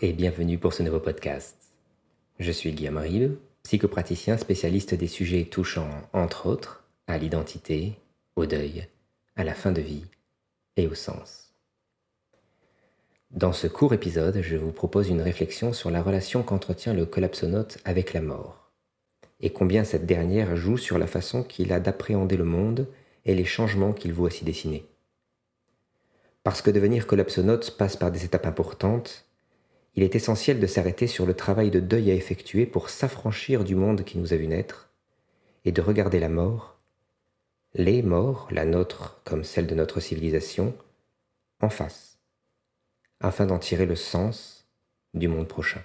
Et bienvenue pour ce nouveau podcast. Je suis Guillaume Rive, psychopraticien spécialiste des sujets touchant, entre autres, à l'identité, au deuil, à la fin de vie et au sens. Dans ce court épisode, je vous propose une réflexion sur la relation qu'entretient le collapsonote avec la mort, et combien cette dernière joue sur la façon qu'il a d'appréhender le monde et les changements qu'il voit s'y dessiner. Parce que devenir collapsonote passe par des étapes importantes, il est essentiel de s'arrêter sur le travail de deuil à effectuer pour s'affranchir du monde qui nous a vu naître et de regarder la mort, les morts, la nôtre comme celle de notre civilisation, en face, afin d'en tirer le sens du monde prochain.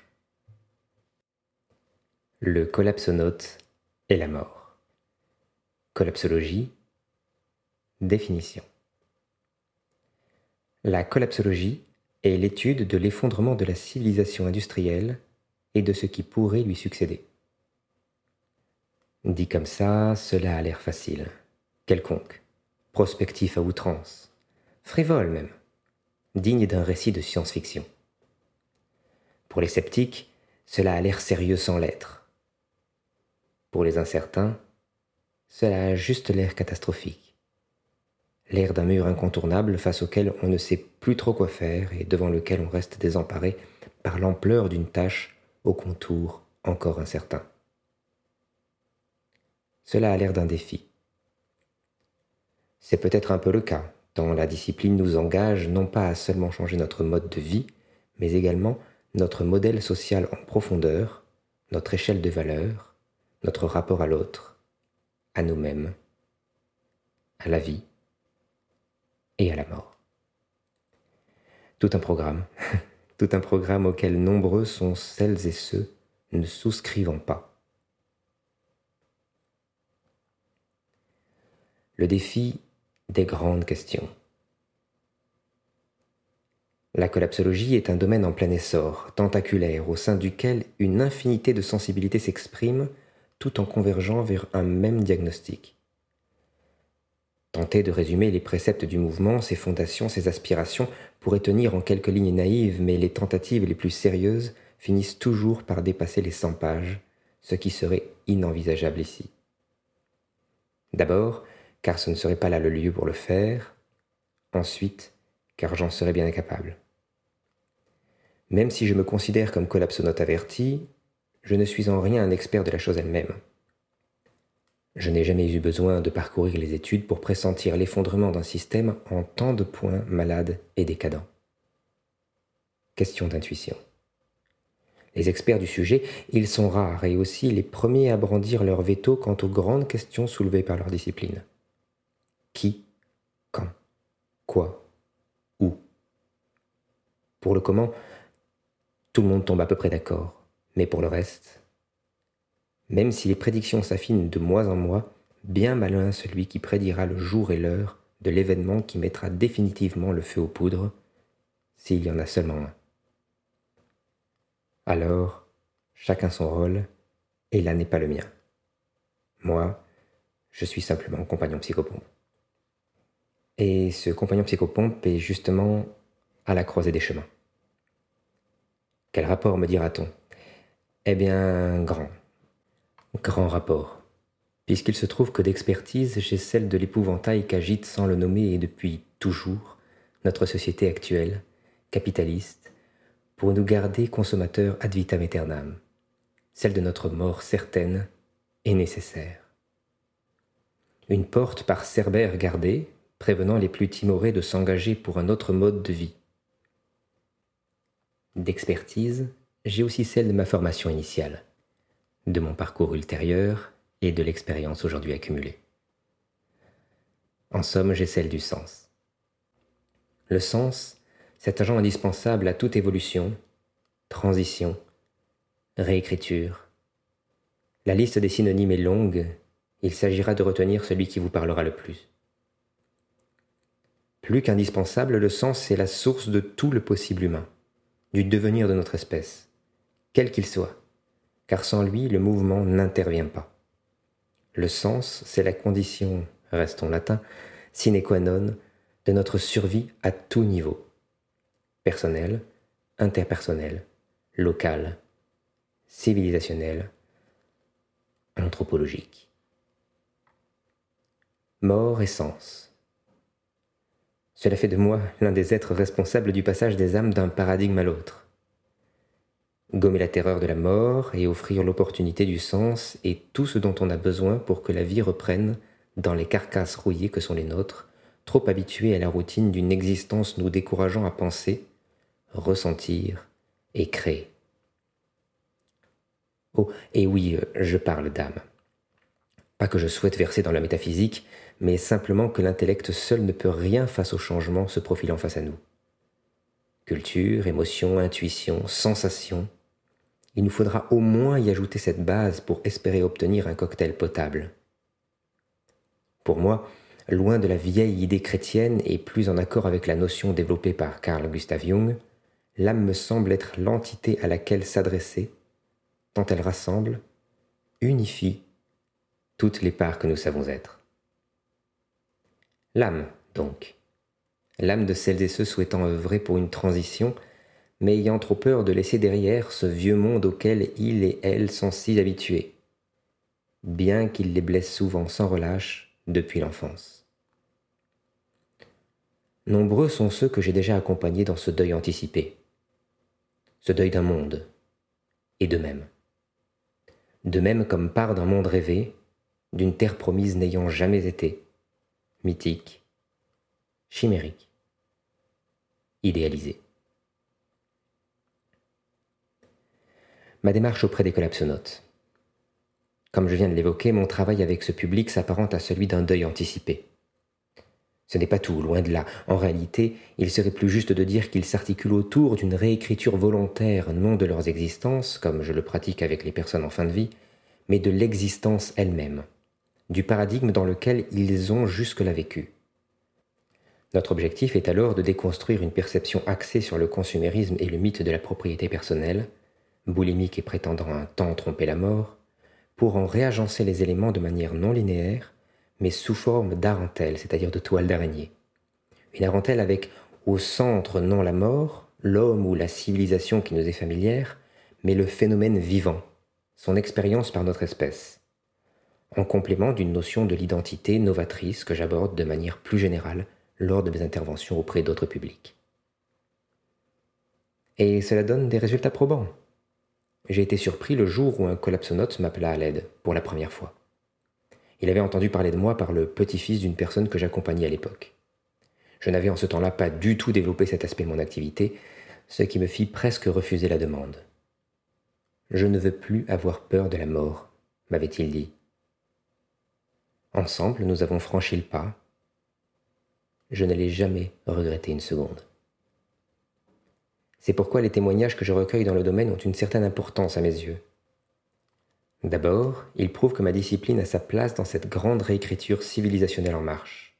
Le collapsonote et la mort. Collapsologie, définition. La collapsologie est l'étude de l'effondrement de la civilisation industrielle et de ce qui pourrait lui succéder. Dit comme ça, cela a l'air facile, quelconque, prospectif à outrance, frivole même, digne d'un récit de science-fiction. Pour les sceptiques, cela a l'air sérieux sans l'être. Pour les incertains, cela a juste l'air catastrophique l'air d'un mur incontournable face auquel on ne sait plus trop quoi faire et devant lequel on reste désemparé par l'ampleur d'une tâche au contour encore incertain. Cela a l'air d'un défi. C'est peut-être un peu le cas, tant la discipline nous engage non pas à seulement changer notre mode de vie, mais également notre modèle social en profondeur, notre échelle de valeur, notre rapport à l'autre, à nous-mêmes, à la vie et à la mort. Tout un programme, tout un programme auquel nombreux sont celles et ceux ne souscrivant pas. Le défi des grandes questions. La collapsologie est un domaine en plein essor, tentaculaire, au sein duquel une infinité de sensibilités s'expriment tout en convergeant vers un même diagnostic. De résumer les préceptes du mouvement, ses fondations, ses aspirations, pourrait tenir en quelques lignes naïves, mais les tentatives les plus sérieuses finissent toujours par dépasser les 100 pages, ce qui serait inenvisageable ici. D'abord, car ce ne serait pas là le lieu pour le faire, ensuite, car j'en serais bien incapable. Même si je me considère comme collapsonote averti, je ne suis en rien un expert de la chose elle-même. Je n'ai jamais eu besoin de parcourir les études pour pressentir l'effondrement d'un système en tant de points malades et décadents. Question d'intuition. Les experts du sujet, ils sont rares et aussi les premiers à brandir leur veto quant aux grandes questions soulevées par leur discipline. Qui Quand Quoi Où Pour le comment, tout le monde tombe à peu près d'accord, mais pour le reste, même si les prédictions s'affinent de mois en mois, bien malin celui qui prédira le jour et l'heure de l'événement qui mettra définitivement le feu aux poudres, s'il y en a seulement un. Alors, chacun son rôle, et là n'est pas le mien. Moi, je suis simplement compagnon psychopompe. Et ce compagnon psychopompe est justement à la croisée des chemins. Quel rapport me dira-t-on? Eh bien, grand. Grand rapport, puisqu'il se trouve que d'expertise, j'ai celle de l'épouvantail qu'agite sans le nommer et depuis toujours notre société actuelle, capitaliste, pour nous garder consommateurs ad vitam aeternam, celle de notre mort certaine et nécessaire. Une porte par Cerbère gardée, prévenant les plus timorés de s'engager pour un autre mode de vie. D'expertise, j'ai aussi celle de ma formation initiale de mon parcours ultérieur et de l'expérience aujourd'hui accumulée. En somme, j'ai celle du sens. Le sens, c'est agent indispensable à toute évolution, transition, réécriture. La liste des synonymes est longue, il s'agira de retenir celui qui vous parlera le plus. Plus qu'indispensable, le sens est la source de tout le possible humain, du devenir de notre espèce, quel qu'il soit car sans lui le mouvement n'intervient pas. Le sens, c'est la condition, restons latin, sine qua non de notre survie à tout niveau, personnel, interpersonnel, local, civilisationnel, anthropologique. Mort et sens. Cela fait de moi l'un des êtres responsables du passage des âmes d'un paradigme à l'autre. Gommer la terreur de la mort et offrir l'opportunité du sens est tout ce dont on a besoin pour que la vie reprenne dans les carcasses rouillées que sont les nôtres, trop habitués à la routine d'une existence nous décourageant à penser, ressentir et créer. Oh, et oui, je parle d'âme. Pas que je souhaite verser dans la métaphysique, mais simplement que l'intellect seul ne peut rien face au changement se profilant face à nous. Culture, émotion, intuition, sensation, il nous faudra au moins y ajouter cette base pour espérer obtenir un cocktail potable. Pour moi, loin de la vieille idée chrétienne et plus en accord avec la notion développée par Carl Gustav Jung, l'âme me semble être l'entité à laquelle s'adresser, tant elle rassemble, unifie toutes les parts que nous savons être. L'âme, donc. L'âme de celles et ceux souhaitant œuvrer pour une transition mais ayant trop peur de laisser derrière ce vieux monde auquel ils et elles sont si habitués, bien qu'il les blesse souvent sans relâche depuis l'enfance. Nombreux sont ceux que j'ai déjà accompagnés dans ce deuil anticipé, ce deuil d'un monde, et de même. De même comme part d'un monde rêvé, d'une terre promise n'ayant jamais été, mythique, chimérique, idéalisée. Ma démarche auprès des collapsonautes. Comme je viens de l'évoquer, mon travail avec ce public s'apparente à celui d'un deuil anticipé. Ce n'est pas tout, loin de là. En réalité, il serait plus juste de dire qu'ils s'articulent autour d'une réécriture volontaire, non de leurs existences, comme je le pratique avec les personnes en fin de vie, mais de l'existence elle-même, du paradigme dans lequel ils ont jusque-là vécu. Notre objectif est alors de déconstruire une perception axée sur le consumérisme et le mythe de la propriété personnelle, boulimique et prétendant un temps tromper la mort, pour en réagencer les éléments de manière non linéaire, mais sous forme d'arentelle, c'est-à-dire de toile d'araignée. Une arentelle avec au centre non la mort, l'homme ou la civilisation qui nous est familière, mais le phénomène vivant, son expérience par notre espèce, en complément d'une notion de l'identité novatrice que j'aborde de manière plus générale lors de mes interventions auprès d'autres publics. Et cela donne des résultats probants. J'ai été surpris le jour où un collapsonote m'appela à l'aide, pour la première fois. Il avait entendu parler de moi par le petit-fils d'une personne que j'accompagnais à l'époque. Je n'avais en ce temps-là pas du tout développé cet aspect de mon activité, ce qui me fit presque refuser la demande. Je ne veux plus avoir peur de la mort, m'avait-il dit. Ensemble, nous avons franchi le pas. Je ne l'ai jamais regretté une seconde. C'est pourquoi les témoignages que je recueille dans le domaine ont une certaine importance à mes yeux. D'abord, ils prouvent que ma discipline a sa place dans cette grande réécriture civilisationnelle en marche,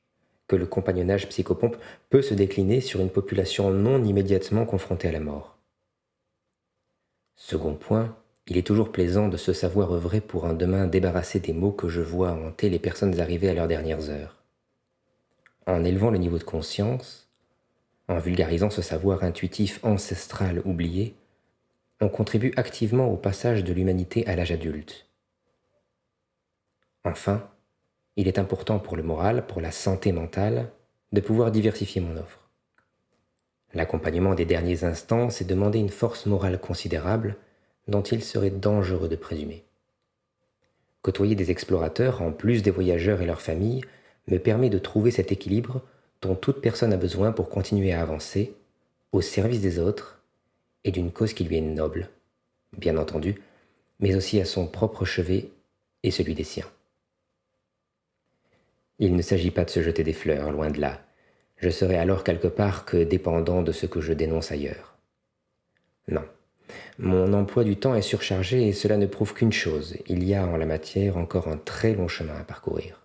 que le compagnonnage psychopompe peut se décliner sur une population non immédiatement confrontée à la mort. Second point, il est toujours plaisant de se savoir œuvrer pour un demain débarrassé des mots que je vois hanter les personnes arrivées à leurs dernières heures. En élevant le niveau de conscience, en vulgarisant ce savoir intuitif ancestral oublié, on contribue activement au passage de l'humanité à l'âge adulte. Enfin, il est important pour le moral, pour la santé mentale, de pouvoir diversifier mon offre. L'accompagnement des derniers instants, c'est demander une force morale considérable dont il serait dangereux de présumer. Côtoyer des explorateurs, en plus des voyageurs et leurs familles, me permet de trouver cet équilibre dont toute personne a besoin pour continuer à avancer au service des autres et d'une cause qui lui est noble, bien entendu, mais aussi à son propre chevet et celui des siens. Il ne s'agit pas de se jeter des fleurs, loin de là. Je serai alors quelque part que dépendant de ce que je dénonce ailleurs. Non. Mon emploi du temps est surchargé et cela ne prouve qu'une chose, il y a en la matière encore un très long chemin à parcourir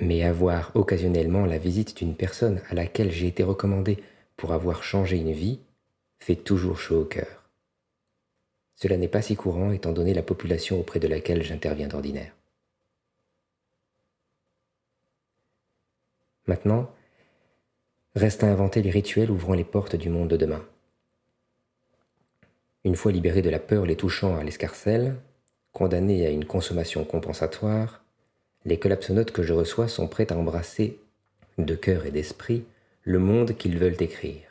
mais avoir occasionnellement la visite d'une personne à laquelle j'ai été recommandé pour avoir changé une vie fait toujours chaud au cœur. Cela n'est pas si courant étant donné la population auprès de laquelle j'interviens d'ordinaire. Maintenant, reste à inventer les rituels ouvrant les portes du monde de demain. Une fois libérés de la peur les touchant à l'escarcelle, condamnés à une consommation compensatoire, les collapsonautes que je reçois sont prêts à embrasser, de cœur et d'esprit, le monde qu'ils veulent écrire.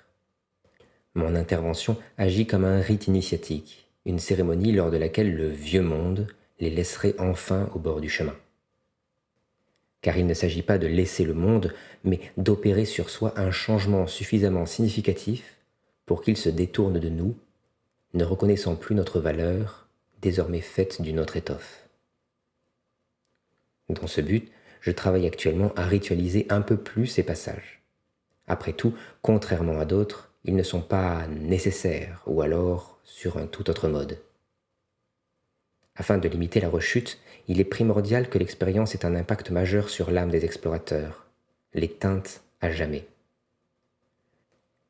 Mon intervention agit comme un rite initiatique, une cérémonie lors de laquelle le vieux monde les laisserait enfin au bord du chemin. Car il ne s'agit pas de laisser le monde, mais d'opérer sur soi un changement suffisamment significatif pour qu'il se détourne de nous, ne reconnaissant plus notre valeur, désormais faite d'une autre étoffe. Dans ce but, je travaille actuellement à ritualiser un peu plus ces passages. Après tout, contrairement à d'autres, ils ne sont pas nécessaires ou alors sur un tout autre mode. Afin de limiter la rechute, il est primordial que l'expérience ait un impact majeur sur l'âme des explorateurs, les teinte à jamais.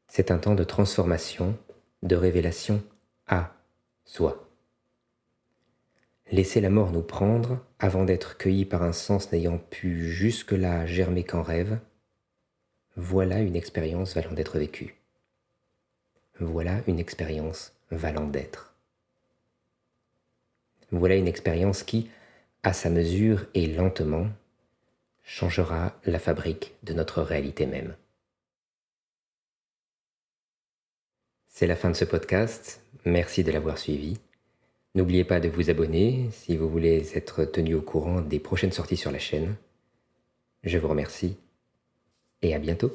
C'est un temps de transformation, de révélation à soi. Laisser la mort nous prendre avant d'être cueillis par un sens n'ayant pu jusque-là germer qu'en rêve, voilà une expérience valant d'être vécue. Voilà une expérience valant d'être. Voilà une expérience qui, à sa mesure et lentement, changera la fabrique de notre réalité même. C'est la fin de ce podcast. Merci de l'avoir suivi. N'oubliez pas de vous abonner si vous voulez être tenu au courant des prochaines sorties sur la chaîne. Je vous remercie et à bientôt.